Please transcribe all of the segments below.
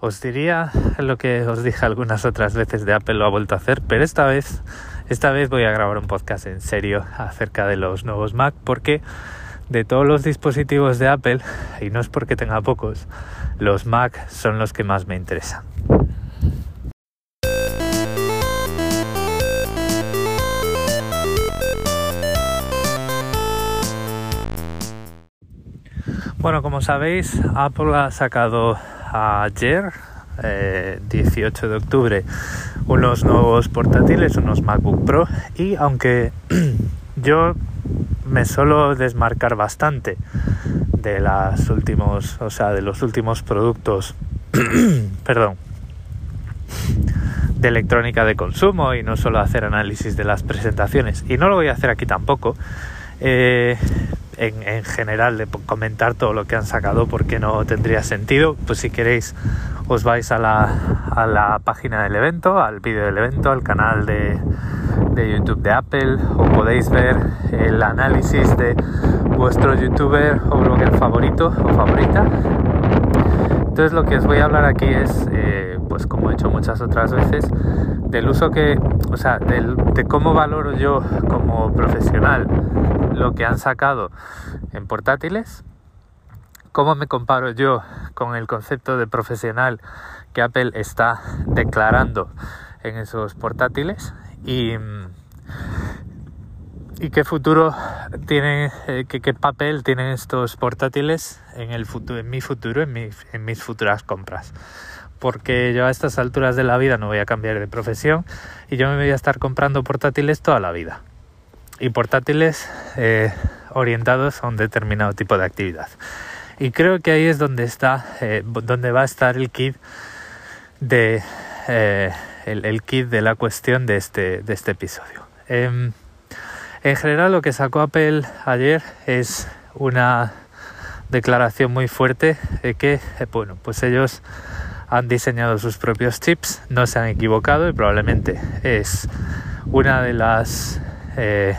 os diría lo que os dije algunas otras veces de Apple lo ha vuelto a hacer, pero esta vez, esta vez voy a grabar un podcast en serio acerca de los nuevos Mac porque de todos los dispositivos de Apple, y no es porque tenga pocos, los Mac son los que más me interesan. Bueno, como sabéis, Apple ha sacado ayer, 18 eh, de octubre, unos nuevos portátiles, unos MacBook Pro, y aunque yo me suelo desmarcar bastante de últimos, o sea, de los últimos productos, perdón, de electrónica de consumo y no solo hacer análisis de las presentaciones. Y no lo voy a hacer aquí tampoco. Eh, en, general de comentar todo lo que han sacado porque no tendría sentido. Pues si queréis os vais a la, a la página del evento, al vídeo del evento, al canal de, de YouTube de Apple o podéis ver el análisis de vuestro youtuber o blogger favorito o favorita. Entonces lo que os voy a hablar aquí es, eh, pues como he hecho muchas otras veces, del uso que, o sea, de cómo valoro yo como profesional lo que han sacado en portátiles, cómo me comparo yo con el concepto de profesional que Apple está declarando en esos portátiles y, y qué futuro tiene, eh, qué, papel tienen estos portátiles en, el futuro, en mi futuro, en, en mis futuras compras porque yo a estas alturas de la vida no voy a cambiar de profesión y yo me voy a estar comprando portátiles toda la vida y portátiles eh, orientados a un determinado tipo de actividad. Y creo que ahí es donde está, eh, donde va a estar el kit de eh, el, kit de la cuestión de este, de este episodio. Em, en general lo que sacó Apple ayer es una declaración muy fuerte de que bueno pues ellos han diseñado sus propios chips, no se han equivocado y probablemente es una de las eh,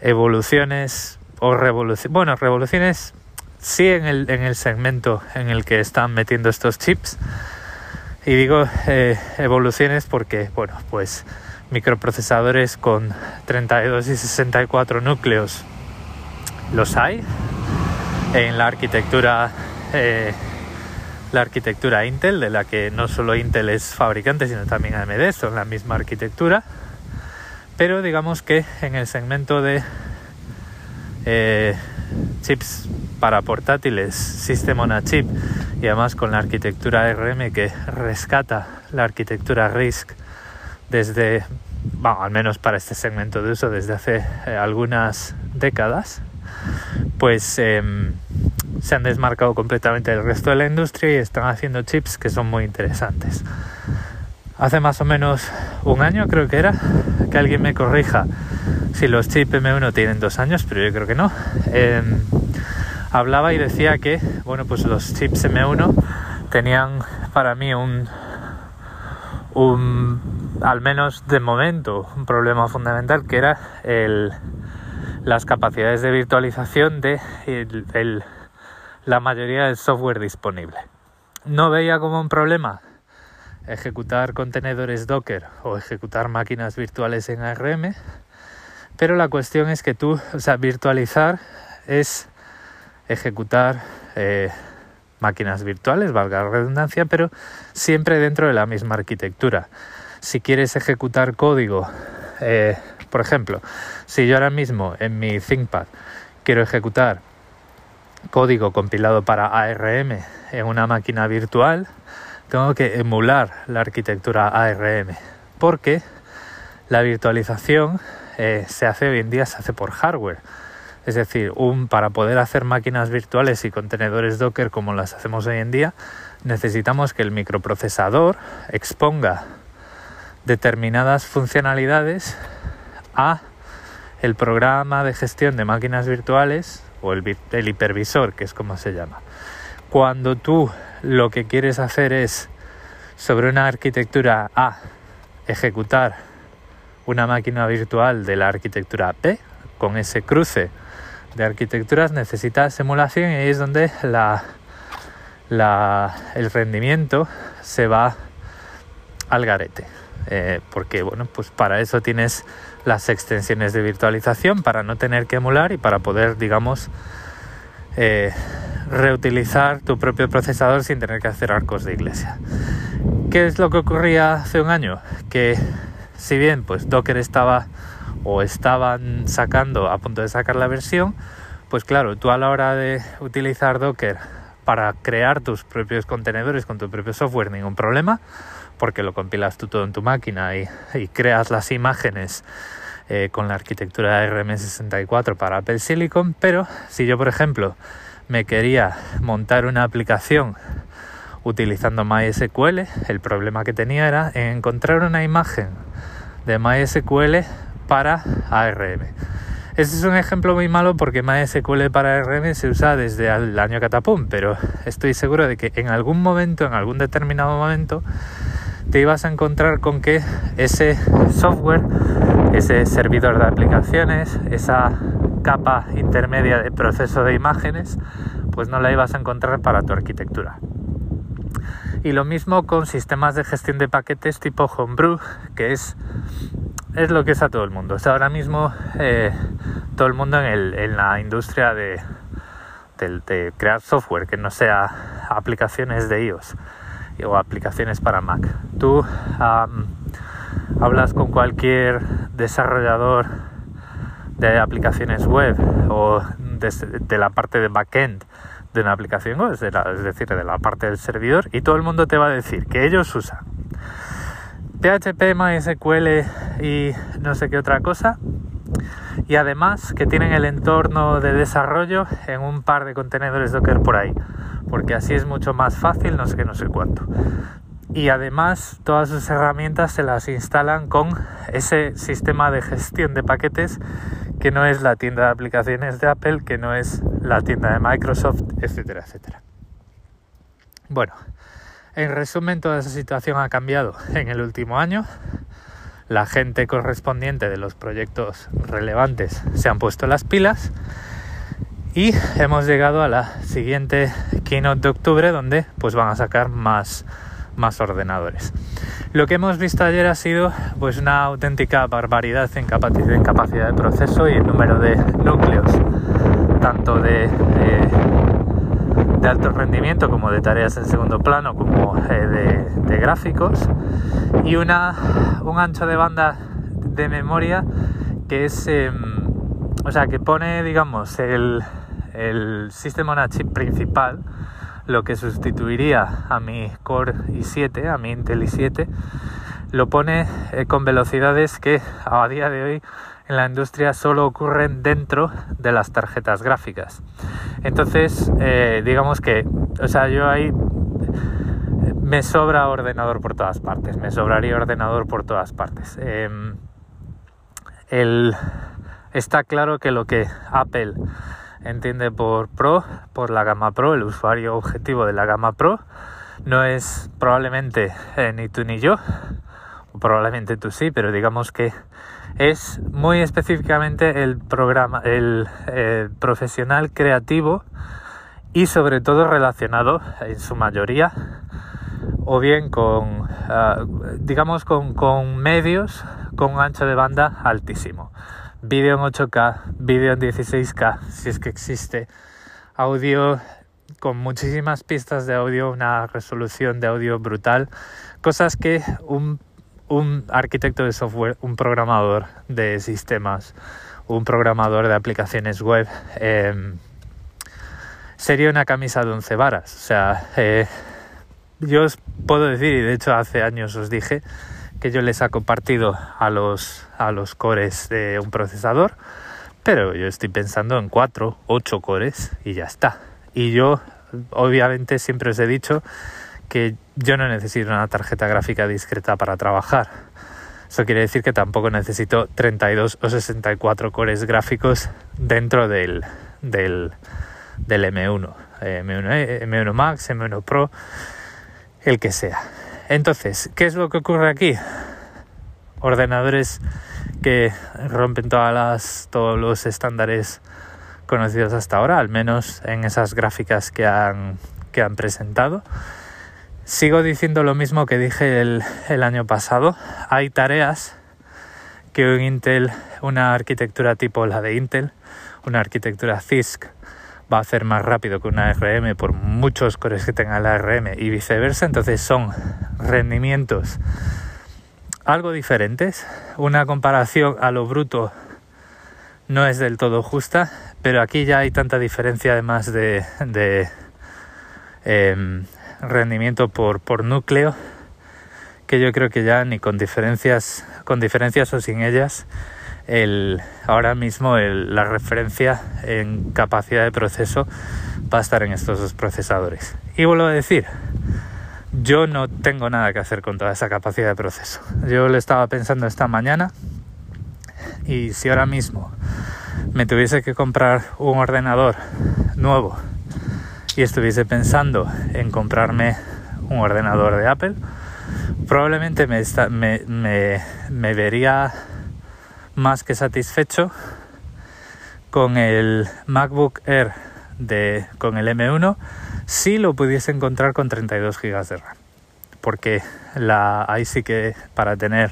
evoluciones o revoluciones, bueno, revoluciones sí en el, en el segmento en el que están metiendo estos chips. Y digo eh, evoluciones porque, bueno, pues microprocesadores con 32 y 64 núcleos los hay en la arquitectura eh, la arquitectura Intel de la que no solo Intel es fabricante sino también AMD son la misma arquitectura. Pero digamos que en el segmento de eh, chips para portátiles, System on a Chip, y además con la arquitectura ARM que rescata la arquitectura RISC desde, bueno, al menos para este segmento de uso, desde hace eh, algunas décadas, pues em, se han desmarcado completamente del resto de la industria y están haciendo chips que son muy interesantes hace más o menos un año creo que era, que alguien me corrija si los chips M1 tienen dos años, pero yo creo que no. Em, hablaba y decía que, bueno, pues los chips M1 tenían para mí un, un al menos de momento, un problema fundamental que era el, las capacidades de virtualización de la mayoría del software disponible. No veía como un problema ejecutar contenedores Docker o ejecutar máquinas virtuales en ARM, pero la cuestión es que tú, o sea, virtualizar es ejecutar eh, máquinas virtuales, valga la redundancia, pero siempre dentro de la misma arquitectura. Si quieres ejecutar código, eh, por ejemplo, si yo ahora mismo en mi ThinkPad quiero ejecutar código compilado para ARM en una máquina virtual, tengo que emular la arquitectura ARM porque la virtualización eh, se hace hoy en día se hace por hardware. Es decir un, para poder hacer máquinas virtuales y contenedores docker como las hacemos hoy en día necesitamos que el microprocesador exponga determinadas funcionalidades a el programa de gestión de máquinas virtuales o el, el hipervisor que es como se llama cuando tú lo que quieres hacer es sobre una arquitectura A ejecutar una máquina virtual de la arquitectura B con ese cruce de arquitecturas necesitas simulación y ahí es donde la el rendimiento se va al garete. Eh, porque bueno, pues para eso tienes las extensiones de virtualización, para no tener que emular y para poder, digamos, eh, reutilizar tu propio procesador sin tener que hacer arcos de iglesia. ¿Qué es lo que ocurría hace un año? Que si bien pues Docker estaba o estaban sacando a punto de sacar la versión, pues claro, tú a la hora de utilizar Docker para crear tus propios contenedores con tu propio software, ningún problema, porque lo compilas tú todo en tu máquina y, creas las imágenes eh, con la arquitectura de RM64 para Apple Silicon, pero si yo, por ejemplo, me quería montar una aplicación utilizando MySQL, el problema que tenía era encontrar una imagen de MySQL para ARM. Este es un ejemplo muy malo porque MySQL para ARM se usa desde el año catapum, pero estoy seguro de que en algún momento, en algún determinado momento, te ibas a encontrar con que ese software, ese servidor de aplicaciones, esa capa intermedia de proceso de imágenes, pues no la ibas a encontrar para tu arquitectura. Y lo mismo con sistemas de gestión de paquetes tipo Homebrew, que es, es lo que es a todo el mundo. O ahora mismo eh, todo el mundo en, la industria de, de, crear software que no sea aplicaciones de iOS o aplicaciones para Mac. Tú hablas con cualquier desarrollador de aplicaciones web o de, la parte de backend de una aplicación web, es, decir, de la parte del servidor, y todo el mundo te va a decir que ellos usan PHP, MySQL y no sé qué otra cosa, y además que tienen el entorno de desarrollo en un par de contenedores Docker por ahí, porque así es mucho más fácil, no sé qué, no sé cuánto. Y además todas sus herramientas se las instalan con ese sistema de gestión de paquetes que no es la tienda de aplicaciones de Apple, que no es la tienda de Microsoft, etcétera, etcétera. Bueno, en resumen, toda esa situación ha cambiado en el último año. La gente correspondiente de los proyectos relevantes se han puesto las pilas y hemos llegado a la siguiente keynote de octubre donde pues van a sacar más, más ordenadores. Lo que hemos visto ayer ha sido pues una auténtica barbaridad en capacidad, de proceso y en número de núcleos, tanto de, de, alto rendimiento como de tareas en segundo plano, como eh, de, gráficos, y una, un ancho de banda de memoria que es, em, o sea, que pone, digamos, el, el sistema on chip principal, lo que sustituiría a mi Core i7, a mi Intel i7, lo pone eh, con velocidades que a día de hoy en la industria solo ocurren dentro de las tarjetas gráficas. Entonces, eh, digamos que, o sea, yo ahí me sobra ordenador por todas partes, me sobraría ordenador por todas partes. Em, está claro que lo que Apple entiende por Pro, por la gama Pro, el usuario objetivo de la gama Pro, no es probablemente eh, ni tú ni yo, probablemente tú sí, pero digamos que es muy específicamente el programa, el, profesional creativo y sobre todo relacionado en su mayoría o bien con ah, digamos con, medios con ancho de banda altísimo vídeo en 8K, vídeo en 16K, si es que existe, audio con muchísimas pistas de audio, una resolución de audio brutal, cosas que un, arquitecto de software, un programador de sistemas, un programador de aplicaciones web, em, sería una camisa de once varas. O sea, eh, yo os puedo decir, y de hecho hace años os dije, que yo le saco partido a los, a los cores de un procesador, pero yo estoy pensando en 4, 8 cores y ya está. Y yo, obviamente, siempre os he dicho que yo no necesito una tarjeta gráfica discreta para trabajar. Eso quiere decir que tampoco necesito 32 o 64 cores gráficos dentro del, del, del M1, M1, M1 Max, M1 Pro, el que sea. Entonces, ¿qué es lo que ocurre aquí? Ordenadores que rompen todas las, todos los estándares conocidos hasta ahora, al menos en esas gráficas que han, presentado. Sigo diciendo lo mismo que dije el, el año pasado. Hay tareas que un Intel, una arquitectura tipo la de Intel, una arquitectura CISC, va a hacer más rápido que una RM por muchos cores que tenga la RM y viceversa. Entonces son rendimientos algo diferentes. Una comparación a lo bruto no es del todo justa, pero aquí ya hay tanta diferencia además de, de em, rendimiento por, por núcleo que yo creo que ya ni con diferencias, con diferencias o sin ellas, el, ahora mismo la referencia en capacidad de proceso va a estar en estos dos procesadores. Y vuelvo a decir, yo no tengo nada que hacer con toda esa capacidad de proceso. Yo le estaba pensando esta mañana y si ahora mismo me tuviese que comprar un ordenador nuevo y estuviese pensando en comprarme un ordenador de Apple, probablemente me, me, me vería más que satisfecho con el MacBook Air de, con el M1 si lo pudiese encontrar con 32 GB de RAM. Porque la, ahí sí que para tener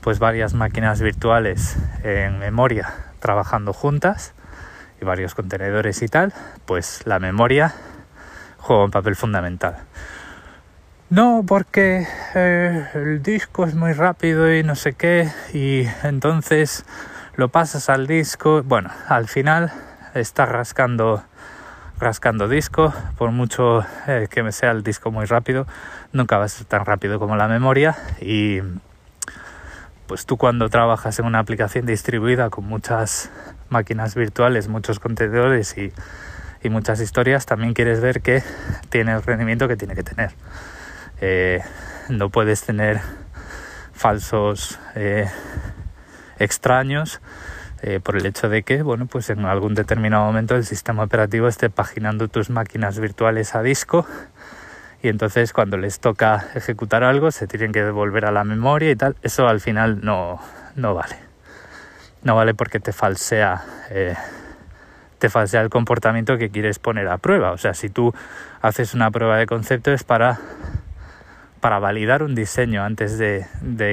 pues varias máquinas virtuales en memoria trabajando juntas y varios contenedores y tal, pues la memoria juega un papel fundamental. No, porque eh, el disco es muy rápido y no sé qué, y entonces lo pasas al disco. Bueno, al final está rascando, rascando disco, por mucho eh, que me sea el disco muy rápido, nunca va a ser tan rápido como la memoria. Y pues tú cuando trabajas en una aplicación distribuida con muchas máquinas virtuales, muchos contenedores y, y muchas historias, también quieres ver que tiene el rendimiento que tiene que tener. Eh, no puedes tener falsos eh, extraños eh, por el hecho de que, bueno, pues en algún determinado momento el sistema operativo esté paginando tus máquinas virtuales a disco y entonces cuando les toca ejecutar algo se tienen que devolver a la memoria y tal. Eso al final no, no vale. No vale porque te falsea, te falsea el comportamiento que quieres poner a prueba. O sea, si tú haces una prueba de concepto es para para validar un diseño antes de,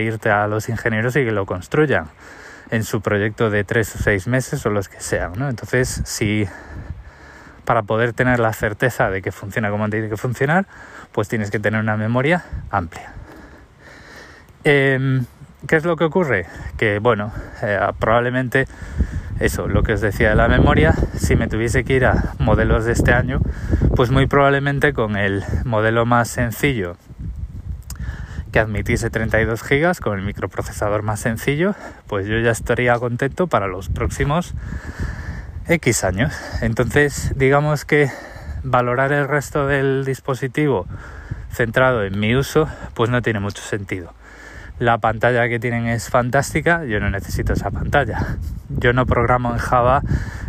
irte a los ingenieros y que lo construyan en su proyecto de tres o seis meses o los que sean. ¿no? Entonces, si para poder tener la certeza de que funciona como tiene que funcionar, pues tienes que tener una memoria amplia. Em, ¿Qué es lo que ocurre? Que, bueno, eh, probablemente eso, lo que os decía de la memoria, si me tuviese que ir a modelos de este año, pues muy probablemente con el modelo más sencillo que admitiese 32 GB con el microprocesador más sencillo, pues yo ya estaría contento para los próximos X años. Entonces, digamos que valorar el resto del dispositivo centrado en mi uso, pues no tiene mucho sentido. La pantalla que tienen es fantástica, yo no necesito esa pantalla. Yo no programo en Java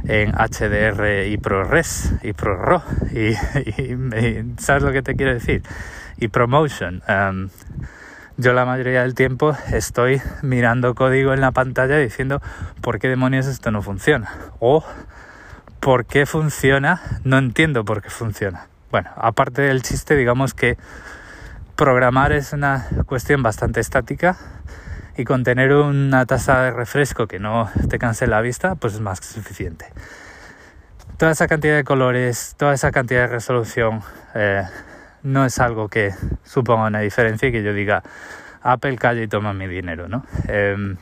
en HDR y ProRes y ProRAW y, y, ¿sabes lo que te quiero decir? Y ProMotion. Um, yo la mayoría del tiempo estoy mirando código en la pantalla diciendo por qué demonios esto no funciona o por qué funciona, no entiendo por qué funciona. Bueno, aparte del chiste, digamos que programar es una cuestión bastante estática y con tener una tasa de refresco que no te canse la vista, pues es más que suficiente. Toda esa cantidad de colores, toda esa cantidad de resolución, eh, no es algo que suponga una diferencia y que yo diga Apple calla y toma mi dinero, ¿no? Em,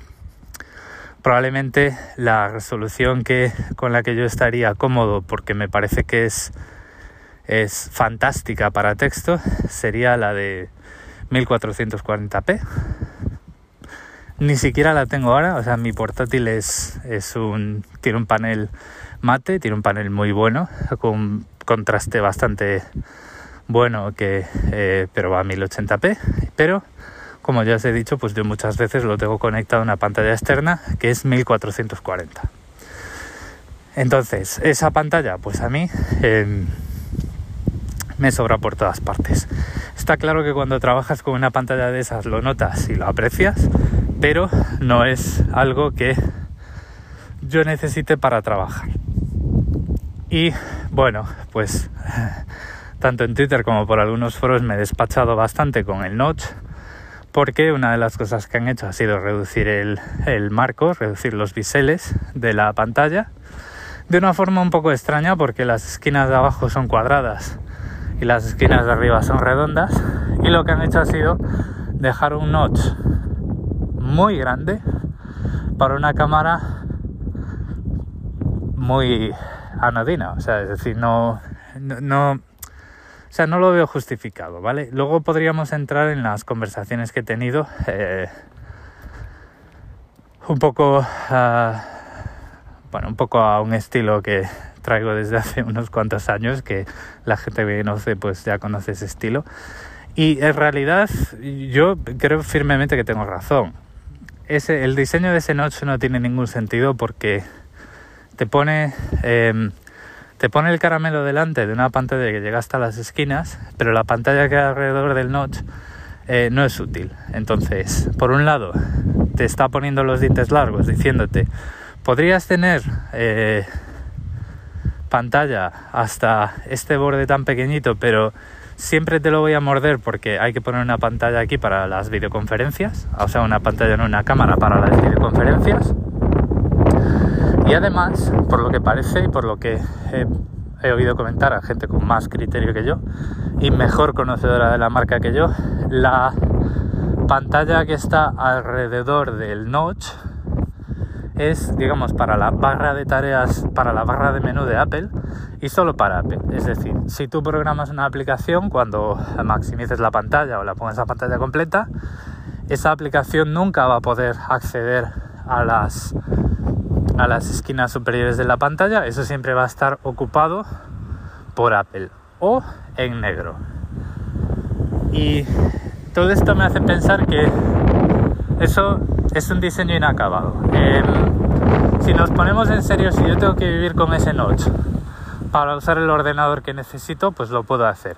probablemente la resolución que con la que yo estaría cómodo porque me parece que es es fantástica para texto sería la de 1440p ni siquiera la tengo ahora o sea mi portátil es, es un tiene un panel mate tiene un panel muy bueno con contraste bastante bueno que eh, pero va a 1080p pero como ya os he dicho pues yo muchas veces lo tengo conectado a una pantalla externa que es 1440 entonces esa pantalla pues a mí em, me sobra por todas partes. Está claro que cuando trabajas con una pantalla de esas lo notas y lo aprecias pero no es algo que yo necesite para trabajar. Y bueno pues tanto en Twitter como por algunos foros me he despachado bastante con el notch porque una de las cosas que han hecho ha sido reducir el, marco, reducir los biseles de la pantalla de una forma un poco extraña porque las esquinas de abajo son cuadradas y las esquinas de arriba son redondas y lo que han hecho ha sido dejar un notch muy grande para una cámara muy anodina, o sea, es decir, no, no, o sea, no lo veo justificado, ¿vale? Luego podríamos entrar en las conversaciones que he tenido eh, un poco, uh, bueno, un poco a un estilo que traigo desde hace unos cuantos años, que la gente que conoce pues ya conoce ese estilo. Y en realidad yo creo firmemente que tengo razón ese, el diseño de ese notch no tiene ningún sentido porque te pone, em, te pone el caramelo delante de una pantalla que llega hasta las esquinas, pero la pantalla que hay alrededor del notch eh, no es útil. Entonces, por un lado, te está poniendo los dientes largos diciéndote, podrías tener eh, pantalla hasta este borde tan pequeñito, pero Siempre te lo voy a morder porque hay que poner una pantalla aquí para las videoconferencias, o sea, una pantalla en una cámara para las videoconferencias. Y además, por lo que parece y por lo que he, oído comentar a gente con más criterio que yo y mejor conocedora de la marca que yo, la pantalla que está alrededor del notch es, digamos, para la barra de tareas, para la barra de menú de Apple y solo para Apple. Es decir, si tú programas una aplicación, cuando maximices la pantalla o la pongas a pantalla completa, esa aplicación nunca va a poder acceder a las, a las esquinas superiores de la pantalla. Eso siempre va a estar ocupado por Apple o en negro. Y todo esto me hace pensar que eso es un diseño inacabado. Em, si nos ponemos en serio, si yo tengo que vivir con ese notch para usar el ordenador que necesito, pues lo puedo hacer.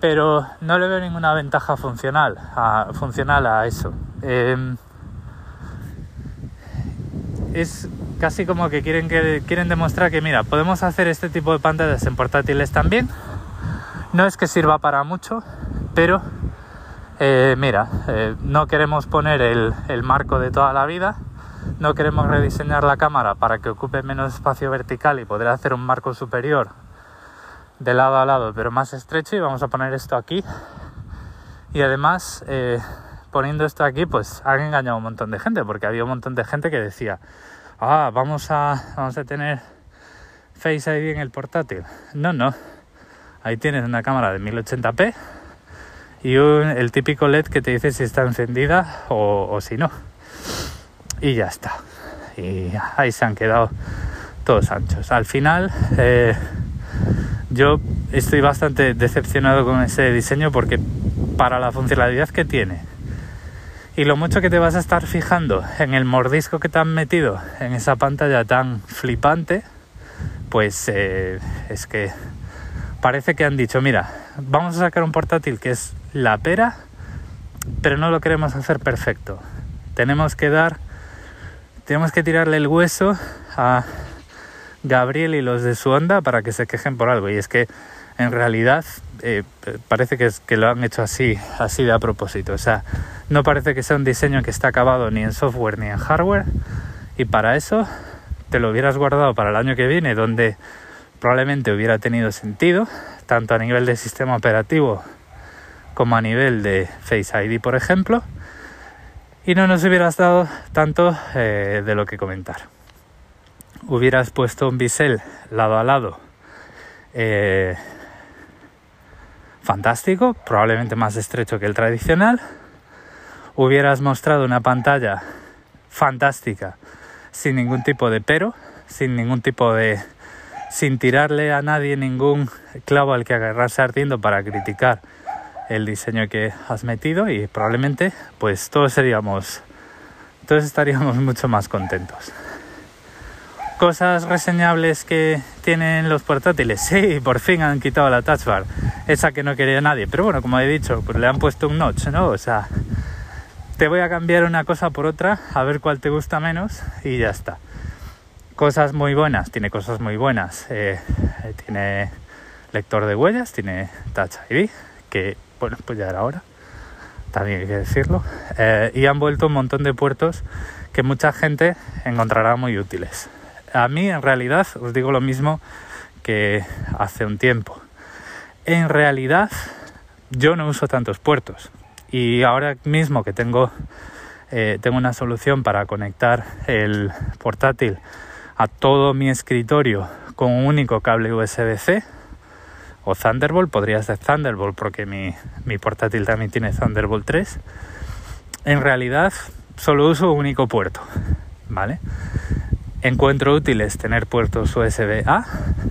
Pero no le veo ninguna ventaja funcional a, funcional a eso. Em, es casi como que quieren, que quieren demostrar que, mira, podemos hacer este tipo de pantallas en portátiles también. No es que sirva para mucho, pero eh, mira, eh, no queremos poner el, marco de toda la vida, no queremos rediseñar la cámara para que ocupe menos espacio vertical y poder hacer un marco superior de lado a lado pero más estrecho. Y vamos a poner esto aquí. Y además eh, poniendo esto aquí pues han engañado a un montón de gente porque había un montón de gente que decía ah vamos a vamos a tener Face ID en el portátil no no. Ahí tienes una cámara de 1080p y el típico LED que te dice si está encendida o, si no. Y ya está. Y ahí se han quedado todos anchos. Al final, eh, yo estoy bastante decepcionado con ese diseño porque para la funcionalidad que tiene y lo mucho que te vas a estar fijando en el mordisco que te han metido en esa pantalla tan flipante, pues eh, es que parece que han dicho, mira, vamos a sacar un portátil que es la pera, pero no lo queremos hacer perfecto. Tenemos que dar, tenemos que tirarle el hueso a Gabriel y los de su onda para que se quejen por algo. Y es que en realidad eh, parece que, es, que lo han hecho así, así de a propósito. O sea, no parece que sea un diseño que está acabado ni en software ni en hardware. Y para eso te lo hubieras guardado para el año que viene, donde probablemente hubiera tenido sentido, tanto a nivel de sistema operativo como a nivel de Face ID, por ejemplo, y no nos hubieras dado tanto eh, de lo que comentar. Hubieras puesto un bisel lado a lado eh, fantástico, probablemente más estrecho que el tradicional. Hubieras mostrado una pantalla fantástica, sin ningún tipo de pero, sin ningún tipo de sin tirarle a nadie ningún clavo al que agarrarse ardiendo para criticar el diseño que has metido y probablemente pues todos seríamos todos estaríamos mucho más contentos. Cosas reseñables que tienen los portátiles. Sí, por fin han quitado la touch bar, esa que no quería nadie. Pero bueno, como he dicho, pues le han puesto un notch, ¿no? O sea, te voy a cambiar una cosa por otra, a ver cuál te gusta menos y ya está. Cosas muy buenas, tiene cosas muy buenas. Eh, tiene lector de huellas, tiene Touch ID, que bueno, pues ya era hora, también hay que decirlo, eh, y han vuelto un montón de puertos que mucha gente encontrará muy útiles. A mí en realidad os digo lo mismo que hace un tiempo. En realidad yo no uso tantos puertos y ahora mismo que tengo, eh, tengo una solución para conectar el portátil a todo mi escritorio con un único cable USB-C o Thunderbolt, podría ser Thunderbolt porque mi, mi portátil también tiene Thunderbolt 3. En realidad solo uso un único puerto, ¿vale? Encuentro útiles tener puertos USB-A,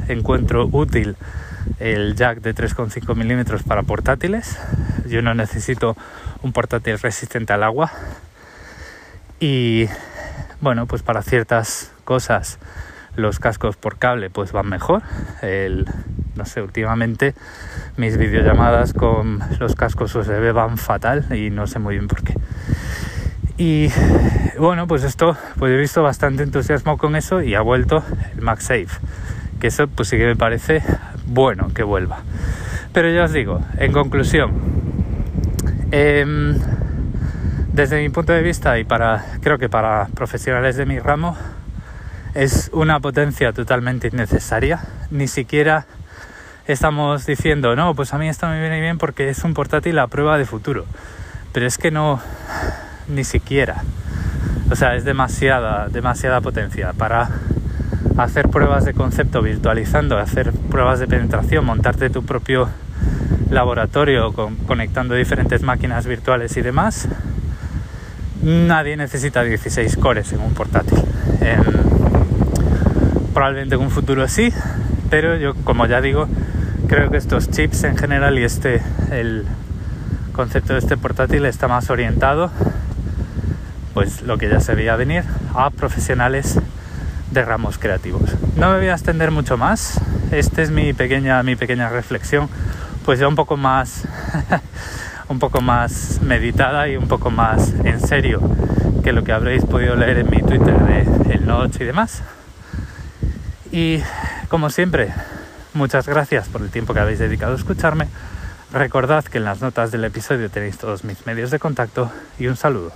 encuentro útil el jack de 3,5 milímetros para portátiles. Yo no necesito un portátil resistente al agua. Y bueno, pues para ciertas cosas los cascos por cable pues van mejor. El, no sé, últimamente mis videollamadas con los cascos USB van fatal y no sé muy bien por qué. Y bueno, pues esto, pues he visto bastante entusiasmo con eso y ha vuelto el MagSafe, que eso pues sí que me parece bueno que vuelva. Pero ya os digo, en conclusión, em, desde mi punto de vista y para, creo que para profesionales de mi ramo, es una potencia totalmente innecesaria. Ni siquiera estamos diciendo, no, pues a mí esto me viene bien porque es un portátil a prueba de futuro. Pero es que no, ni siquiera. O sea, es demasiada, demasiada potencia para hacer pruebas de concepto virtualizando, hacer pruebas de penetración, montarte tu propio laboratorio conectando diferentes máquinas virtuales y demás. Nadie necesita 16 cores en un portátil. Probablemente en un futuro sí, pero yo, como ya digo, creo que estos chips en general y este, el concepto de este portátil está más orientado pues lo que ya se veía venir a profesionales de ramos creativos. No me voy a extender mucho más. Esta es mi pequeña, mi pequeña reflexión, pues ya un poco más, un poco más meditada y un poco más en serio que lo que habréis podido leer en mi Twitter de El Notch y demás. Y como siempre, muchas gracias por el tiempo que habéis dedicado a escucharme. Recordad que en las notas del episodio tenéis todos mis medios de contacto y un saludo.